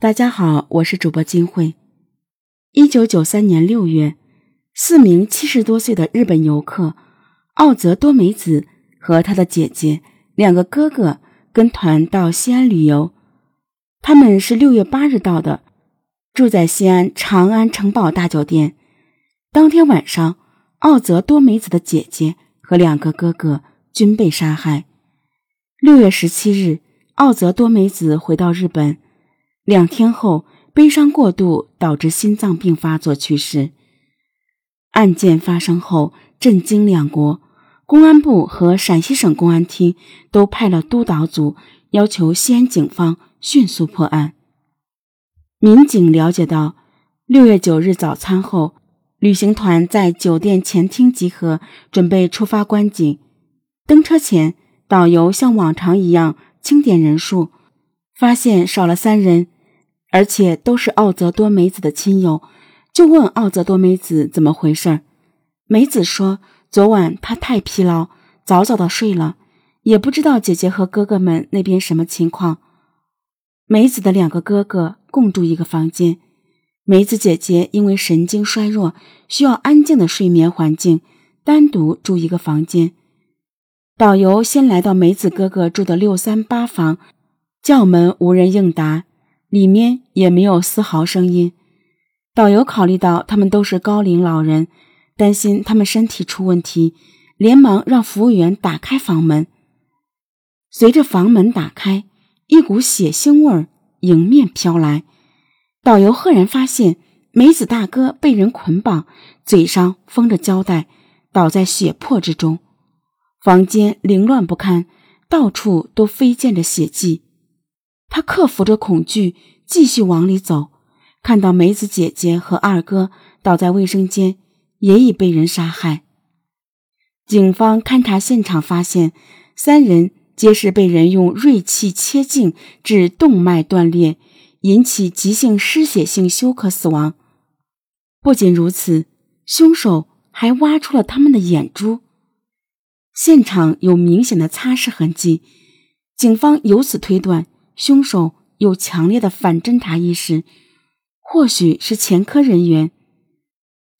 大家好，我是主播金慧。一九九三年六月，四名七十多岁的日本游客奥泽多美子和他的姐姐、两个哥哥跟团到西安旅游。他们是六月八日到的，住在西安长安城堡大酒店。当天晚上，奥泽多美子的姐姐和两个哥哥均被杀害。六月十七日，奥泽多美子回到日本，两天后悲伤过度导致心脏病发作去世。案件发生后，震惊两国，公安部和陕西省公安厅都派了督导组，要求西安警方迅速破案。民警了解到，六月九日早餐后。旅行团在酒店前厅集合，准备出发观景。登车前，导游像往常一样清点人数，发现少了三人，而且都是奥泽多美子的亲友，就问奥泽多美子怎么回事。美子说：“昨晚她太疲劳，早早的睡了，也不知道姐姐和哥哥们那边什么情况。”美子的两个哥哥共住一个房间。梅子姐姐因为神经衰弱，需要安静的睡眠环境，单独住一个房间。导游先来到梅子哥哥住的六三八房，叫门无人应答，里面也没有丝毫声音。导游考虑到他们都是高龄老人，担心他们身体出问题，连忙让服务员打开房门。随着房门打开，一股血腥味儿迎面飘来。导游赫然发现梅子大哥被人捆绑，嘴上封着胶带，倒在血泊之中。房间凌乱不堪，到处都飞溅着血迹。他克服着恐惧，继续往里走，看到梅子姐姐和二哥倒在卫生间，也已被人杀害。警方勘查现场，发现三人皆是被人用锐器切颈，致动脉断裂。引起急性失血性休克死亡。不仅如此，凶手还挖出了他们的眼珠。现场有明显的擦拭痕迹，警方由此推断，凶手有强烈的反侦查意识，或许是前科人员。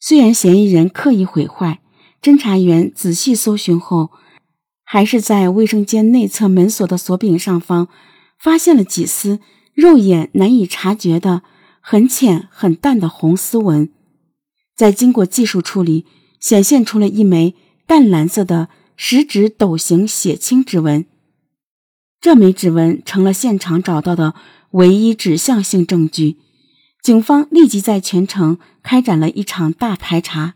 虽然嫌疑人刻意毁坏，侦查员仔细搜寻后，还是在卫生间内侧门锁的锁柄上方发现了几丝。肉眼难以察觉的很浅很淡的红丝纹，在经过技术处理，显现出了一枚淡蓝色的食指斗形血清指纹。这枚指纹成了现场找到的唯一指向性证据。警方立即在全城开展了一场大排查，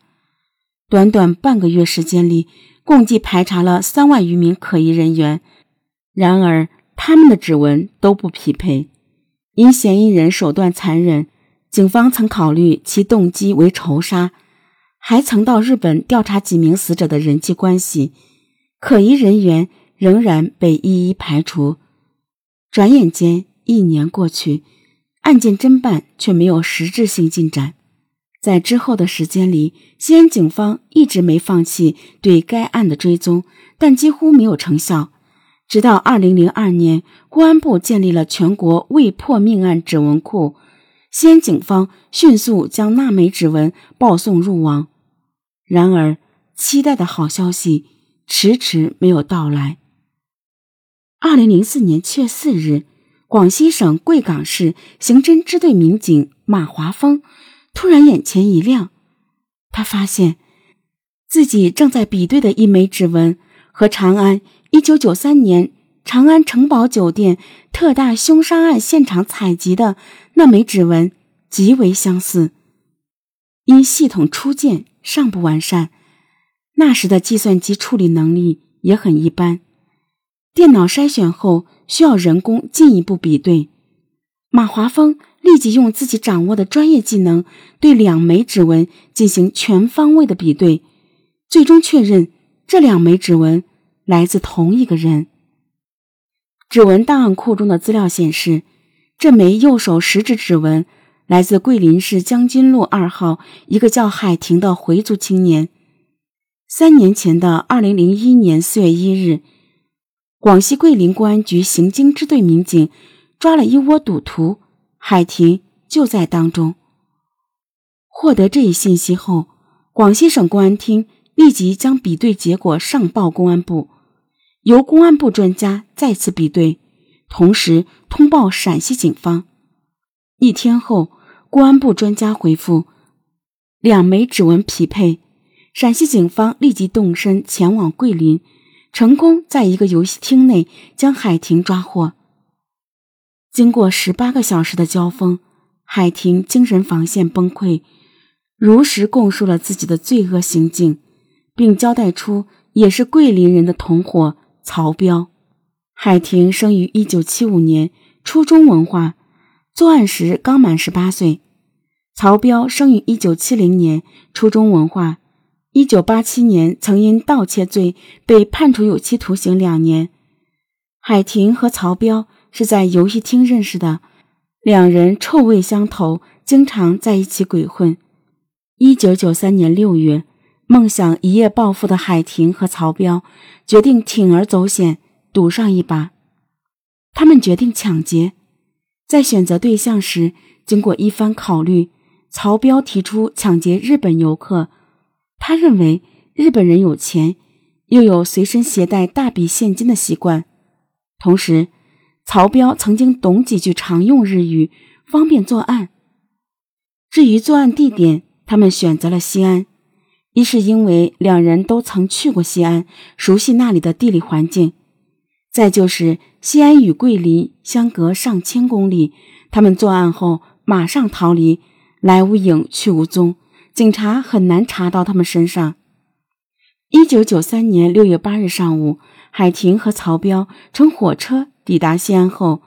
短短半个月时间里，共计排查了三万余名可疑人员。然而，他们的指纹都不匹配。因嫌疑人手段残忍，警方曾考虑其动机为仇杀，还曾到日本调查几名死者的人际关系，可疑人员仍然被一一排除。转眼间一年过去，案件侦办却没有实质性进展。在之后的时间里，西安警方一直没放弃对该案的追踪，但几乎没有成效。直到二零零二年，公安部建立了全国未破命案指纹库，西安警方迅速将那枚指纹报送入网。然而，期待的好消息迟迟没有到来。二零零四年七月四日，广西省贵港市刑侦支队民警马华峰突然眼前一亮，他发现自己正在比对的一枚指纹和长安。一九九三年长安城堡酒店特大凶杀案现场采集的那枚指纹极为相似，因系统初建尚不完善，那时的计算机处理能力也很一般，电脑筛选后需要人工进一步比对。马华峰立即用自己掌握的专业技能对两枚指纹进行全方位的比对，最终确认这两枚指纹。来自同一个人。指纹档案库中的资料显示，这枚右手食指指纹来自桂林市将军路二号一个叫海婷的回族青年。三年前的二零零一年四月一日，广西桂林公安局刑侦支队民警抓了一窝赌徒，海婷就在当中。获得这一信息后，广西省公安厅立即将比对结果上报公安部，由公安部专家再次比对，同时通报陕西警方。一天后，公安部专家回复，两枚指纹匹配。陕西警方立即动身前往桂林，成功在一个游戏厅内将海婷抓获。经过十八个小时的交锋，海婷精神防线崩溃。如实供述了自己的罪恶行径，并交代出也是桂林人的同伙曹彪。海婷生于一九七五年，初中文化，作案时刚满十八岁。曹彪生于一九七零年，初中文化，一九八七年曾因盗窃罪被判处有期徒刑两年。海婷和曹彪是在游戏厅认识的，两人臭味相投，经常在一起鬼混。一九九三年六月，梦想一夜暴富的海婷和曹彪决定铤而走险，赌上一把。他们决定抢劫，在选择对象时，经过一番考虑，曹彪提出抢劫日本游客。他认为日本人有钱，又有随身携带大笔现金的习惯，同时，曹彪曾经懂几句常用日语，方便作案。至于作案地点，他们选择了西安，一是因为两人都曾去过西安，熟悉那里的地理环境；再就是西安与桂林相隔上千公里，他们作案后马上逃离，来无影去无踪，警察很难查到他们身上。一九九三年六月八日上午，海婷和曹彪乘火车抵达西安后，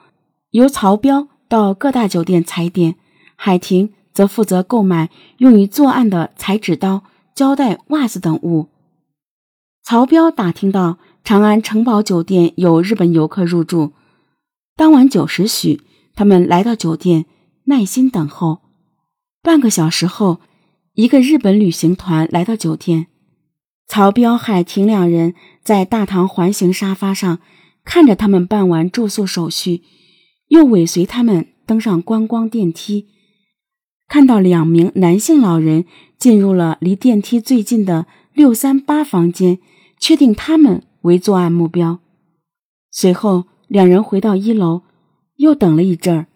由曹彪到各大酒店踩点，海婷。则负责购买用于作案的裁纸刀、胶带、袜子等物。曹彪打听到长安城堡酒店有日本游客入住，当晚九时许，他们来到酒店，耐心等候。半个小时后，一个日本旅行团来到酒店，曹彪、海婷两人在大堂环形沙发上看着他们办完住宿手续，又尾随他们登上观光电梯。看到两名男性老人进入了离电梯最近的六三八房间，确定他们为作案目标。随后，两人回到一楼，又等了一阵儿，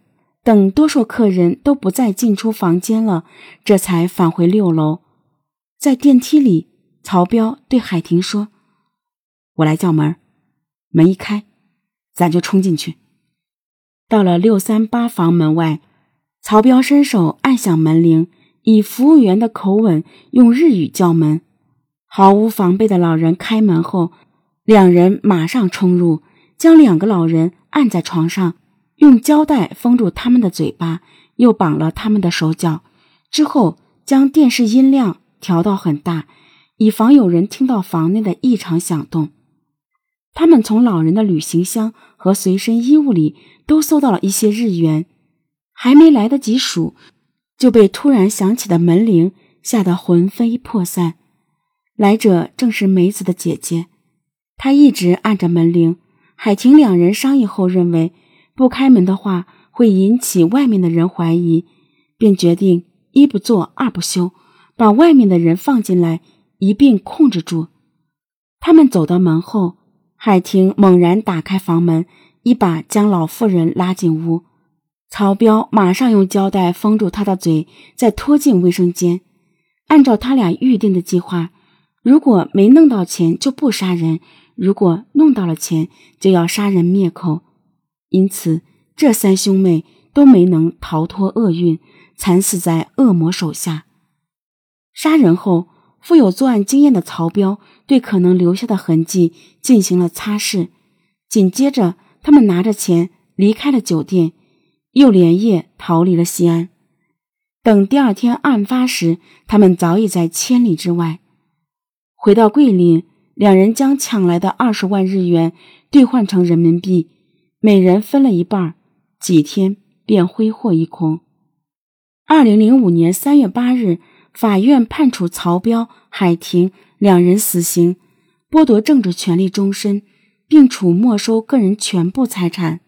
等多数客人都不再进出房间了，这才返回六楼。在电梯里，曹彪对海婷说：“我来叫门，门一开，咱就冲进去。”到了六三八房门外。曹彪伸手按响门铃，以服务员的口吻用日语叫门。毫无防备的老人开门后，两人马上冲入，将两个老人按在床上，用胶带封住他们的嘴巴，又绑了他们的手脚。之后将电视音量调到很大，以防有人听到房内的异常响动。他们从老人的旅行箱和随身衣物里都搜到了一些日元。还没来得及数，就被突然响起的门铃吓得魂飞魄散。来者正是梅子的姐姐，她一直按着门铃。海婷两人商议后认为，不开门的话会引起外面的人怀疑，便决定一不做二不休，把外面的人放进来一并控制住。他们走到门后，海婷猛然打开房门，一把将老妇人拉进屋。曹彪马上用胶带封住他的嘴，再拖进卫生间。按照他俩预定的计划，如果没弄到钱就不杀人；如果弄到了钱，就要杀人灭口。因此，这三兄妹都没能逃脱厄运，惨死在恶魔手下。杀人后，富有作案经验的曹彪对可能留下的痕迹进行了擦拭。紧接着，他们拿着钱离开了酒店。又连夜逃离了西安。等第二天案发时，他们早已在千里之外。回到桂林，两人将抢来的二十万日元兑换成人民币，每人分了一半，几天便挥霍一空。二零零五年三月八日，法院判处曹彪、海婷两人死刑，剥夺政治权利终身，并处没收个人全部财产。